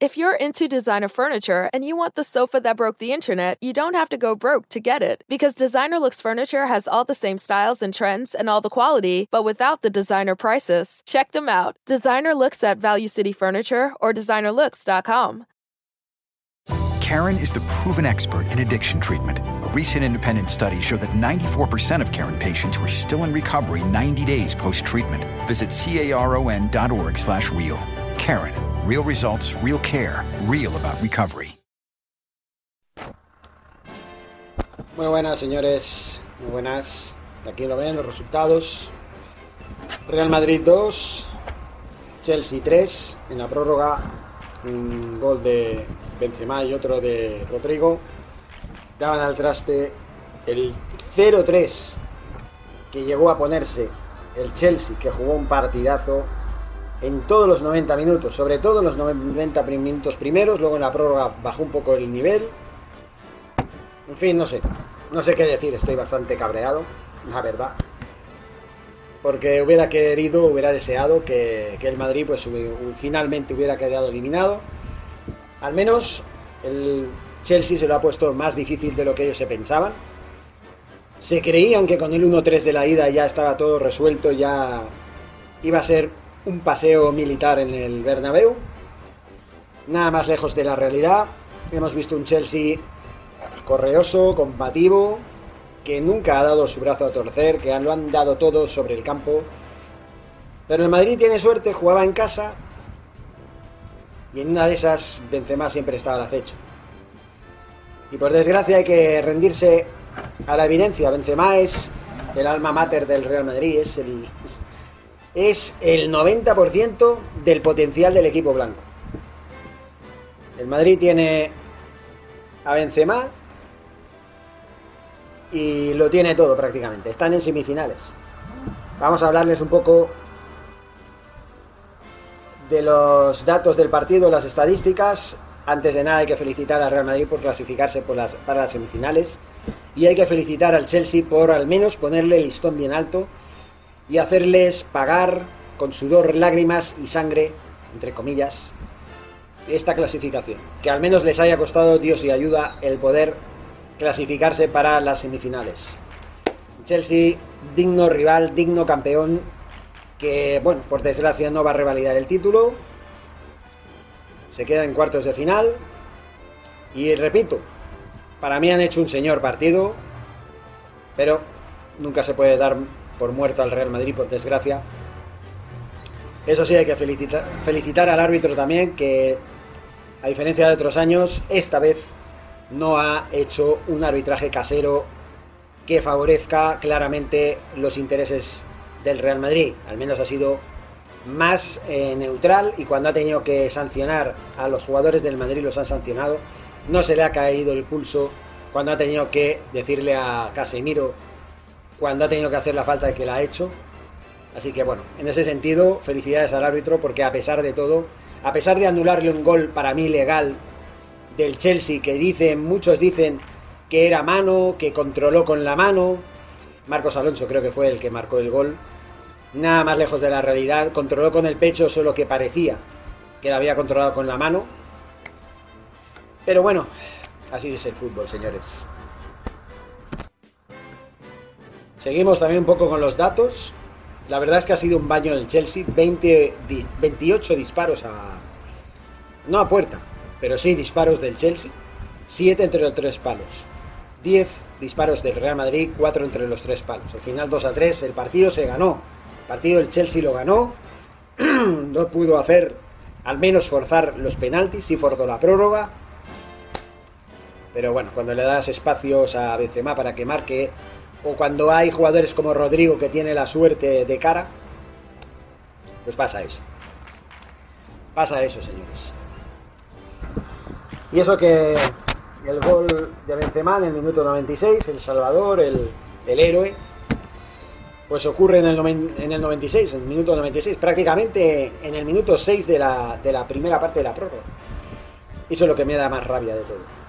If you're into designer furniture and you want the sofa that broke the internet, you don't have to go broke to get it. Because Designer Looks Furniture has all the same styles and trends and all the quality, but without the designer prices. Check them out. Designer Looks at Value City Furniture or designerlooks.com. Karen is the proven expert in addiction treatment. A recent independent study showed that 94% of Karen patients were still in recovery 90 days post-treatment. Visit caron.org slash real. Karen, real results, real care, real about recovery. Muy buenas, señores. Muy buenas. Aquí lo ven los resultados. Real Madrid 2, Chelsea 3 en la prórroga. Un gol de Benzema y otro de Rodrigo. Daban al traste el 0-3 que llegó a ponerse el Chelsea, que jugó un partidazo en todos los 90 minutos, sobre todo en los 90 minutos primeros, luego en la prórroga bajó un poco el nivel. En fin, no sé, no sé qué decir, estoy bastante cabreado, la verdad. Porque hubiera querido, hubiera deseado que, el Madrid pues finalmente hubiera quedado eliminado. Al menos el Chelsea se lo ha puesto más difícil de lo que ellos se pensaban. Se creían que con el 1-3 de la ida ya estaba todo resuelto, ya iba a ser un paseo militar en el Bernabéu. Nada más lejos de la realidad. Hemos visto un Chelsea correoso, combativo, que nunca ha dado su brazo a torcer, que lo han dado todo sobre el campo. Pero el Madrid tiene suerte, jugaba en casa y en una de esas Benzema siempre estaba al acecho. Y por desgracia hay que rendirse a la evidencia. Benzema es el alma mater del Real Madrid, es el, es el 90% del potencial del equipo blanco. El Madrid tiene a Benzema y lo tiene todo prácticamente. Están en semifinales. Vamos a hablarles un poco de los datos del partido, las estadísticas. Antes de nada hay que felicitar al Real Madrid por clasificarse para las semifinales y hay que felicitar al Chelsea por al menos ponerle el listón bien alto y hacerles pagar con sudor, lágrimas y sangre, entre comillas, esta clasificación. Que al menos les haya costado Dios y ayuda el poder clasificarse para las semifinales. Chelsea, digno rival, digno campeón, que, bueno, por desgracia no va a revalidar el título. Se queda en cuartos de final. Y repito, para mí han hecho un señor partido, pero nunca se puede dar por muerto al Real Madrid, por desgracia. Eso sí, hay que felicitar, al árbitro también, que a diferencia de otros años, esta vez no ha hecho un arbitraje casero que favorezca claramente los intereses del Real Madrid. Al menos ha sido más eh, neutral y cuando ha tenido que sancionar a los jugadores del Madrid los han sancionado. No se le ha caído el pulso cuando ha tenido que decirle a Casemiro cuando ha tenido que hacer la falta de que la ha hecho. Así que bueno, en ese sentido, felicidades al árbitro porque a pesar de todo, a pesar de anularle un gol para mí legal del Chelsea que dicen, muchos dicen que era mano, que controló con la mano, Marcos Alonso creo que fue el que marcó el gol, nada más lejos de la realidad, controló con el pecho solo que parecía que la había controlado con la mano. Pero bueno, así es el fútbol, señores. Seguimos también un poco con los datos. La verdad es que ha sido un baño del Chelsea. 20, 28 disparos a... No a puerta, pero sí disparos del Chelsea. 7 entre los tres palos. 10 disparos del Real Madrid, 4 entre los tres palos. Al final 2 a 3, el partido se ganó. El partido del Chelsea lo ganó. no pudo hacer, al menos forzar los penaltis, sí forzó la prórroga. Pero bueno, cuando le das espacios a Benzema para que marque o cuando hay jugadores como Rodrigo que tiene la suerte de cara, pues pasa eso. Pasa eso, señores. Y eso que el gol de Benzema en el minuto 96, el Salvador, el, héroe, pues ocurre en el, en el 96, en el minuto 96, prácticamente en el minuto 6 de la, de la primera parte de la prórroga. Eso es lo que me da más rabia de todo.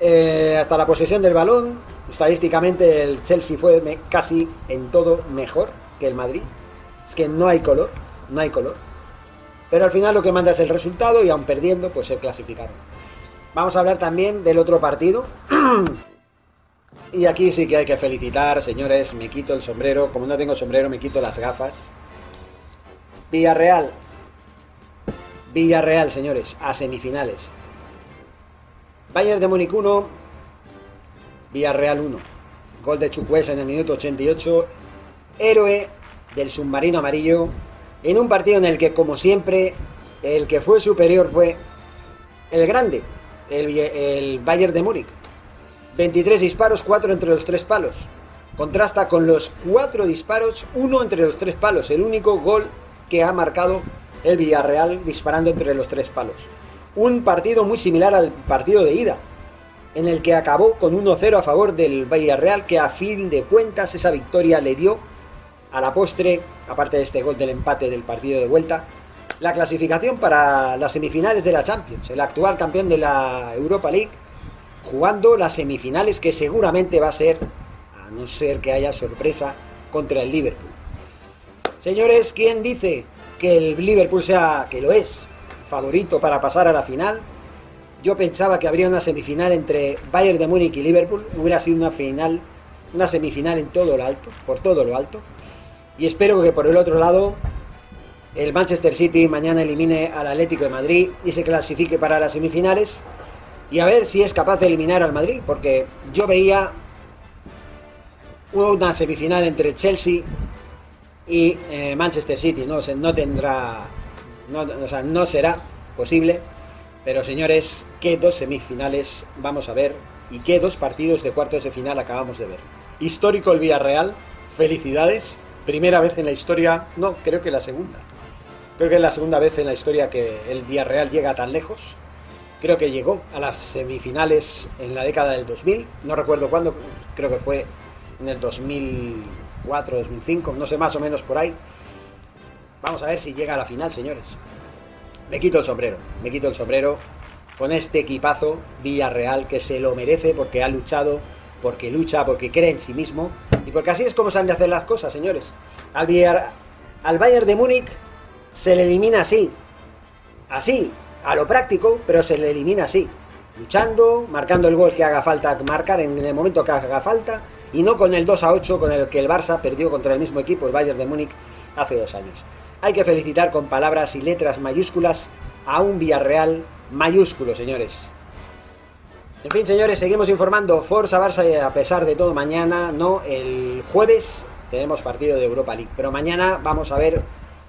Eh, hasta la posesión del balón, estadísticamente el Chelsea fue casi en todo mejor que el Madrid. Es que no hay color, no hay color. Pero al final lo que manda es el resultado y aun perdiendo, pues se clasificaron. Vamos a hablar también del otro partido. y aquí sí que hay que felicitar, señores, me quito el sombrero. Como no tengo sombrero, me quito las gafas. Villarreal. Villarreal, señores, a semifinales. Bayern de Múnich 1, Villarreal 1. Gol de Chukwueze en el minuto 88. Héroe del submarino amarillo. En un partido en el que, como siempre, el que fue superior fue el grande, el, el Bayern de Múnich. 23 disparos, 4 entre los 3 palos. Contrasta con los 4 disparos, 1 entre los 3 palos. El único gol que ha marcado el Villarreal disparando entre los 3 palos. Un partido muy similar al partido de ida, en el que acabó con 1-0 a favor del Villarreal, que a fin de cuentas esa victoria le dio a la postre, aparte de este gol del empate del partido de vuelta, la clasificación para las semifinales de la Champions, el actual campeón de la Europa League, jugando las semifinales que seguramente va a ser, a no ser que haya sorpresa, contra el Liverpool. Señores, ¿quién dice que el Liverpool sea, que lo es, favorito para pasar a la final? Yo pensaba que habría una semifinal entre Bayern de Múnich y Liverpool, hubiera sido una final, una semifinal en todo lo alto, por todo lo alto. Y espero que por el otro lado el Manchester City mañana elimine al Atlético de Madrid y se clasifique para las semifinales. Y a ver si es capaz de eliminar al Madrid, porque yo veía una semifinal entre Chelsea y eh, Manchester City. No, no tendrá, no, o sea, no será posible. Pero señores, ¿qué dos semifinales vamos a ver? ¿Y qué dos partidos de cuartos de final acabamos de ver? Histórico el Villarreal, felicidades primera vez en la historia, no, creo que la segunda. Creo que es la segunda vez en la historia que el Villarreal llega tan lejos. Creo que llegó a las semifinales en la década del 2000, no recuerdo cuándo, creo que fue en el 2004, 2005, no sé más o menos por ahí. Vamos a ver si llega a la final, señores. Me quito el sombrero, me quito el sombrero con este equipazo Villarreal que se lo merece porque ha luchado, porque lucha, porque cree en sí mismo y porque así es como se han de hacer las cosas, señores. Al, Bayern de Múnich se le elimina así. Así, a lo práctico, pero se le elimina así. Luchando, marcando el gol que haga falta marcar en el momento que haga falta. Y no con el 2 a 8 con el que el Barça perdió contra el mismo equipo, el Bayern de Múnich, hace dos años. Hay que felicitar con palabras y letras mayúsculas a un Villarreal mayúsculo, señores. En fin, señores, seguimos informando. Forza Barça, a pesar de todo, mañana, no, el jueves tenemos partido de Europa League. Pero mañana vamos a ver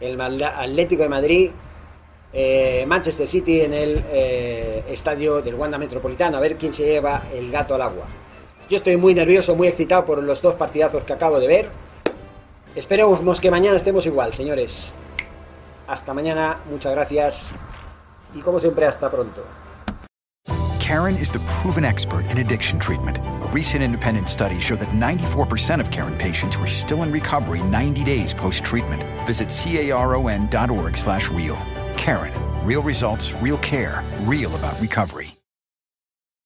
el Atlético de Madrid, eh, Manchester City en el eh, estadio del Wanda Metropolitano, a ver quién se lleva el gato al agua. Yo estoy muy nervioso, muy excitado por los dos partidazos que acabo de ver. Esperemos que mañana estemos igual, señores. Hasta mañana, muchas gracias. Y como siempre, hasta pronto. Karen is the proven expert in addiction treatment. A recent independent study showed that 94% of Karen patients were still in recovery 90 days post-treatment. Visit caron.org slash real. Karen. Real results, real care, real about recovery.